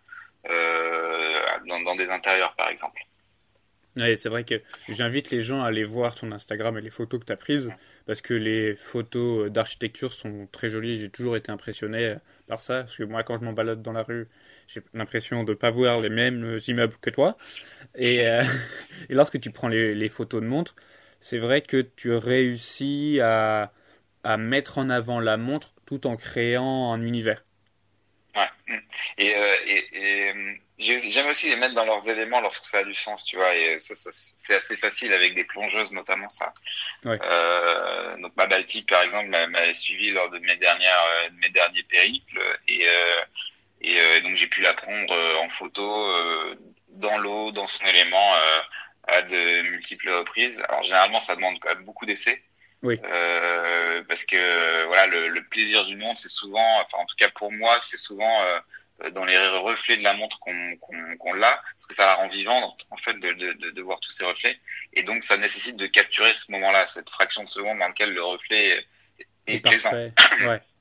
euh, dans, des intérieurs, par exemple. Ouais, c'est vrai que j'invite les gens à aller voir ton Instagram et les photos que tu as prises, parce que les photos d'architecture sont très jolies. J'ai toujours été impressionné par ça, parce que moi, quand je m'en balade dans la rue, j'ai l'impression de ne pas voir les mêmes immeubles que toi. Et, euh, [LAUGHS] lorsque tu prends les, photos de montre, c'est vrai que tu réussis à, mettre en avant la montre tout en créant un univers. Ouais. Euh, et, euh, j'aime aussi les mettre dans leurs éléments lorsque ça a du sens, tu vois. Et ça, ça c'est assez facile avec des plongeuses, notamment ça. Ouais. Euh, donc ma Baltique, par exemple, m'avait suivi lors de mes dernières, euh, de mes derniers périples, et euh, et euh, donc j'ai pu la prendre en photo dans l'eau, dans son élément, à de multiples reprises. Alors généralement, ça demande quand même beaucoup d'essais. Oui. Euh, parce que voilà, le, le plaisir du monde, c'est souvent, enfin en tout cas pour moi, c'est souvent euh, dans les reflets de la montre qu'on qu'on qu'on l'a, parce que ça la rend vivante en fait de, de, de, voir tous ces reflets, et donc ça nécessite de capturer ce moment-là, cette fraction de seconde dans laquelle le reflet est. Ouais. [COUGHS]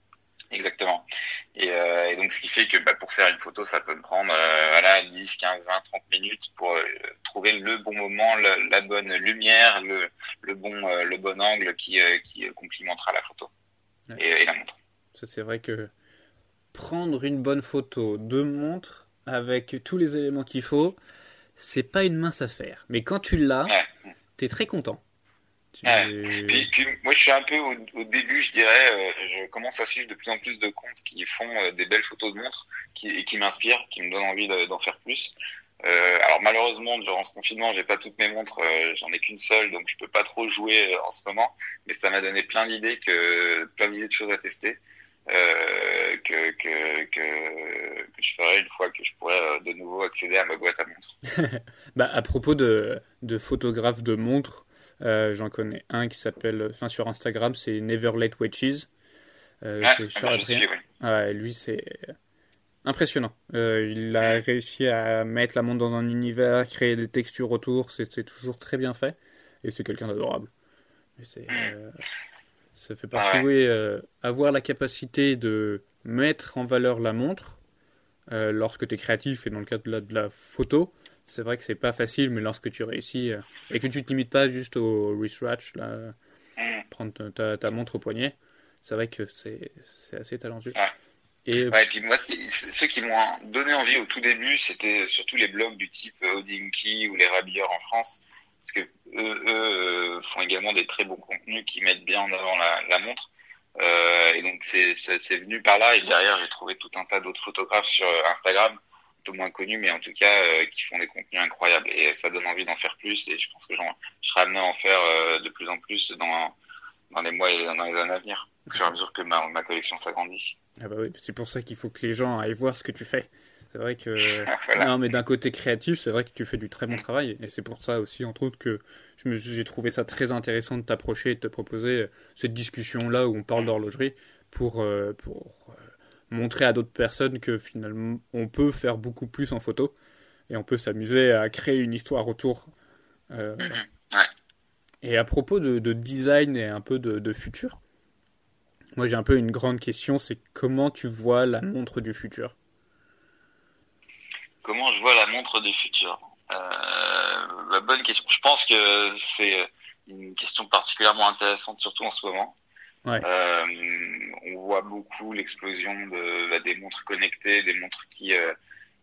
Exactement. Et, euh, et, donc ce qui fait que bah, pour faire une photo, ça peut me prendre euh, voilà 10, 15, 20, 30 minutes pour euh, trouver le bon moment, le, la bonne lumière, le, le bon le bon angle qui qui complimentera la photo Ouais. et, et la montre. Ça, c'est vrai que prendre une bonne photo de montre avec tous les éléments qu'il faut, c'est pas une mince affaire. Mais quand tu l'as, Ouais. t'es très content. Tu- Ouais. Puis, puis moi je suis un peu au, au début, je dirais, euh, je commence à suivre de plus en plus de comptes qui font euh, des belles photos de montres qui, et qui m'inspirent, qui me donnent envie de- d'en faire plus. Euh, alors malheureusement durant ce confinement, j'ai pas toutes mes montres, j'en ai qu'une seule, donc je peux pas trop jouer en ce moment. Mais ça m'a donné plein d'idées que plein d'idées de choses à tester. Euh, que, que, que, que je ferai une fois que je pourrai euh, de nouveau accéder à ma boîte à montres. [LAUGHS] Bah, à propos de, de photographes de montres, euh, j'en connais un qui s'appelle, enfin sur Instagram, c'est Never Late Watches. Euh, Ah, c'est ah, suis, oui. Lui, c'est impressionnant. Il a réussi à mettre la montre dans un univers, créer des textures autour, c'est toujours très bien fait. Et c'est quelqu'un d'adorable. C'est, euh, ça fait partie, Ah oui, euh, avoir la capacité de mettre en valeur la montre euh, lorsque tu es créatif et dans le cadre de la, de la photo, c'est vrai que c'est pas facile, mais lorsque tu réussis euh, et que tu te limites pas juste au wristwatch, là, Mm. prendre ta, montre au poignet, c'est vrai que c'est assez talentueux. Et Ouais, et puis moi, ceux qui m'ont donné envie au tout début, c'était surtout les blogs du type Odinky ou les Rabilleurs en France, parce que eux, euh, font également des très bons contenus qui mettent bien en avant la, montre. Euh, et donc c'est venu par là. Et derrière, j'ai trouvé tout un tas d'autres photographes sur euh, Instagram, un peu moins connus, mais en tout cas qui font des contenus incroyables. Et ça donne envie d'en faire plus. Et je pense que je serai amené à en faire de plus en plus dans dans les mois et dans les années à venir, au fur et à mesure que ma, ma collection s'agrandit. Ah bah oui, c'est pour ça qu'il faut que les gens aillent voir ce que tu fais. C'est vrai que [LAUGHS] voilà. non, mais d'un côté créatif, c'est vrai que tu fais du très bon travail, et c'est pour ça aussi, entre autres, que j'ai trouvé ça très intéressant de t'approcher et de te proposer cette discussion-là où on parle d'horlogerie pour euh, pour euh, montrer à d'autres personnes que finalement on peut faire beaucoup plus en photo et on peut s'amuser à créer une histoire autour. Euh, Mhm. Ouais. Et à propos de, de design et un peu de, de futur, moi j'ai un peu une grande question, c'est comment tu vois la montre du futur? Comment je vois la montre du futur bah, Bonne question. Je pense que c'est une question particulièrement intéressante, surtout en ce moment. Ouais. on voit beaucoup l'explosion de, bah, des montres connectées, des montres qui,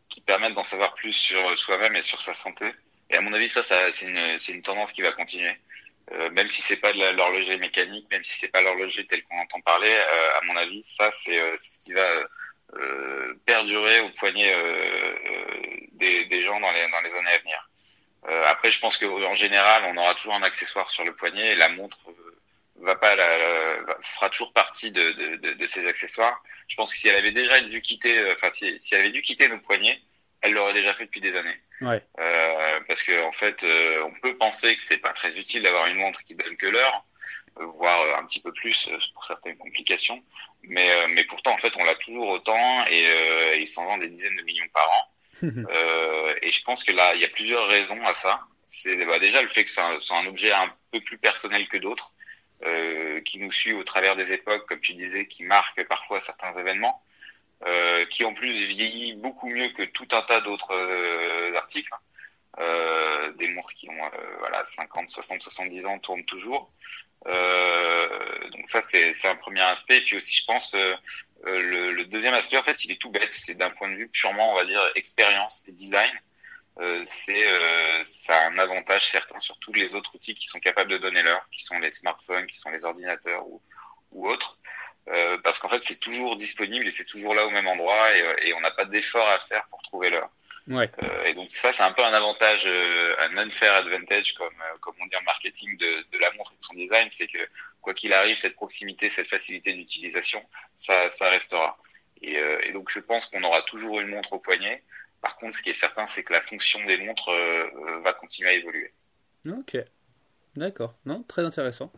qui permettent d'en savoir plus sur soi-même et sur sa santé. Et à mon avis, ça, ça c'est une, une tendance qui va continuer. Euh, même si c'est pas de l'horlogerie mécanique, même si c'est pas l'horlogerie telle qu'on entend parler, euh, à mon avis, ça c'est euh, ce qui va perdurer au poignet des, des, gens dans les, dans les années à venir. après, je pense qu'en général, on aura toujours un accessoire sur le poignet et la montre va pas la, fera toujours partie de, de, de, ces accessoires. Je pense que si elle avait déjà dû quitter, enfin si, si elle avait dû quitter nos poignets, elle l'aurait déjà fait depuis des années. Ouais. Euh, parce que en fait, euh, on peut penser que c'est pas très utile d'avoir une montre qui donne que l'heure, euh, un petit peu plus pour certaines complications. Mais mais pourtant, en fait, on l'a toujours autant et, et il s'en vend des dizaines de millions par an. [LAUGHS] et je pense que là, il y a plusieurs raisons à ça. C'est bah, déjà le fait que c'est un, un, objet un peu plus personnel que d'autres, qui nous suit au travers des époques, comme tu disais, qui marque parfois certains événements. Euh, qui en plus vieillit beaucoup mieux que tout un tas d'autres euh, articles. Hein. Euh, des montres qui ont voilà 50, 60, 70 ans tournent toujours. Donc ça c'est un premier aspect. Et puis aussi je pense le, le, deuxième aspect en fait il est tout bête. C'est d'un point de vue purement on va dire expérience et design. Euh, c'est euh, ça a un avantage certain sur tous les autres outils qui sont capables de donner l'heure, qui sont les smartphones, qui sont les ordinateurs ou, ou autres. Euh, parce qu'en fait c'est toujours disponible et c'est toujours là au même endroit et, euh, et on n'a pas d'effort à faire pour trouver l'heure. Ouais. Euh, et donc ça c'est un peu un avantage, euh, un unfair advantage comme comme on dit en marketing de, de la montre et de son design, c'est que quoi qu'il arrive cette proximité, cette facilité d'utilisation, ça ça restera. Et, et donc je pense qu'on aura toujours une montre au poignet. Par contre, ce qui est certain, c'est que la fonction des montres va continuer à évoluer. Ok, d'accord, non, très intéressant.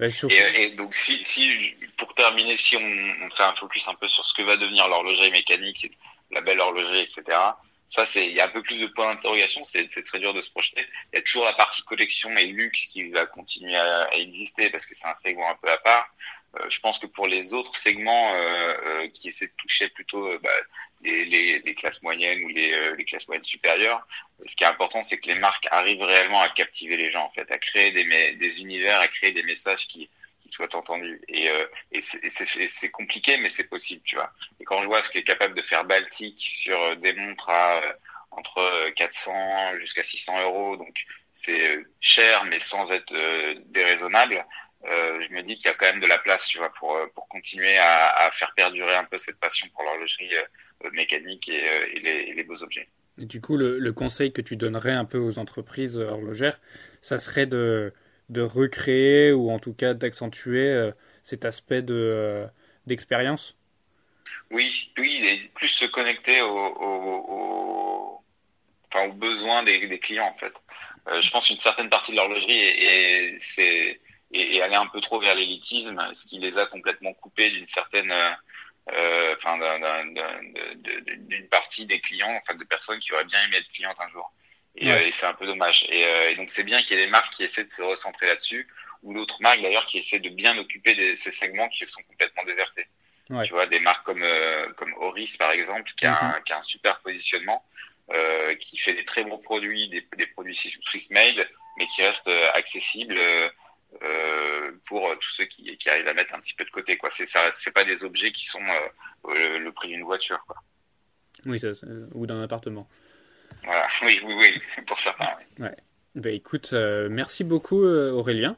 Et, et, donc, si, si, pour terminer, si on, on, fait un focus un peu sur ce que va devenir l'horlogerie mécanique, la belle horlogerie, etc. Ça, c'est, il y a un peu plus de points d'interrogation. C'est, très dur de se projeter. Il y a toujours la partie collection et luxe qui va continuer à, à exister parce que c'est un segment un peu à part. Euh, je pense que pour les autres segments euh, euh, qui essaient de toucher plutôt bah, les, les, les, classes moyennes ou les, les, classes moyennes supérieures, ce qui est important, c'est que les marques arrivent réellement à captiver les gens, en fait, à créer des, des univers, à créer des messages qui, qui soient entendus. Et, c'est compliqué, mais c'est possible, tu vois. Et quand je vois ce qu'est capable de faire Baltic sur des montres à entre 400 jusqu'à 600 euros, donc c'est cher, mais sans être déraisonnable. Euh, je me dis qu'il y a quand même de la place, tu vois, pour euh, pour continuer à, faire perdurer un peu cette passion pour l'horlogerie euh, mécanique et, les, beaux objets. Et du coup, le, conseil que tu donnerais un peu aux entreprises horlogères, ça serait de de recréer ou en tout cas d'accentuer cet aspect de d'expérience? Oui, oui, plus se connecter aux, aux, besoins des, clients en fait. Euh, je pense qu'une certaine partie de l'horlogerie et, et c'est et, et, aller un peu trop vers l'élitisme, ce qui les a complètement coupés d'une certaine, euh, d'une partie des clients, enfin, de personnes qui auraient bien aimé être clientes un jour. Et, ouais. euh, et c'est un peu dommage. Et, euh, et donc c'est bien qu'il y ait des marques qui essaient de se recentrer là-dessus, ou d'autres marques d'ailleurs qui essaient de bien occuper des, ces segments qui sont complètement désertés. Ouais. Tu vois, des marques comme euh, comme Oris par exemple, qui a, mm -hmm. un, qui a un super positionnement, euh, qui fait des très bons produits, des, des produits Swiss made, mais qui restent accessibles. Euh, pour tous ceux qui, qui, arrivent à mettre un petit peu de côté. Quoi. C'est, c'est pas des objets qui sont le prix d'une voiture. Quoi. Oui, ça, ou d'un appartement. Voilà, [LAUGHS] oui, oui, oui, pour certains. Oui. Ouais. Bah, écoute, euh, merci beaucoup Aurélien.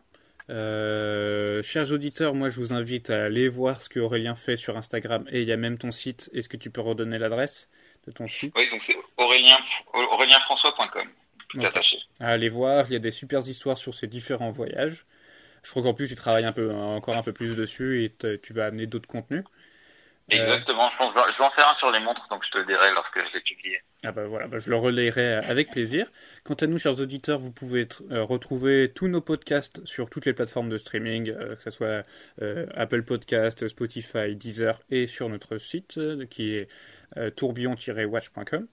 Euh, chers auditeurs, moi je vous invite à aller voir ce que Aurélien fait sur Instagram et il y a même ton site. Est-ce que tu peux redonner l'adresse de ton site? Oui, donc c'est aurélien, aurélienfrançois.com. Tout okay. attaché. Allez voir, il y a des super histoires sur ces différents voyages. Je crois qu'en plus, tu travailles un peu, encore un peu plus dessus et tu vas amener d'autres contenus. Exactement, euh... je pense je vais en faire un sur les montres, donc je te le dirai lorsque je l'ai publié. Ah bah voilà, bah je le relayerai avec plaisir. Quant à nous, chers auditeurs, vous pouvez euh, retrouver tous nos podcasts sur toutes les plateformes de streaming, euh, que ce soit euh, Apple Podcast, Spotify, Deezer et sur notre site qui est tourbillon-watch.com.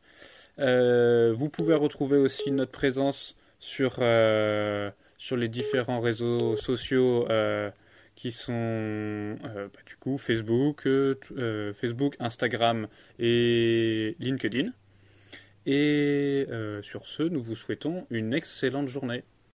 vous pouvez retrouver aussi notre présence sur sur les différents réseaux sociaux euh, qui sont euh, bah, du coup Facebook, euh, Facebook, Instagram et LinkedIn. Et sur ce, nous vous souhaitons une excellente journée.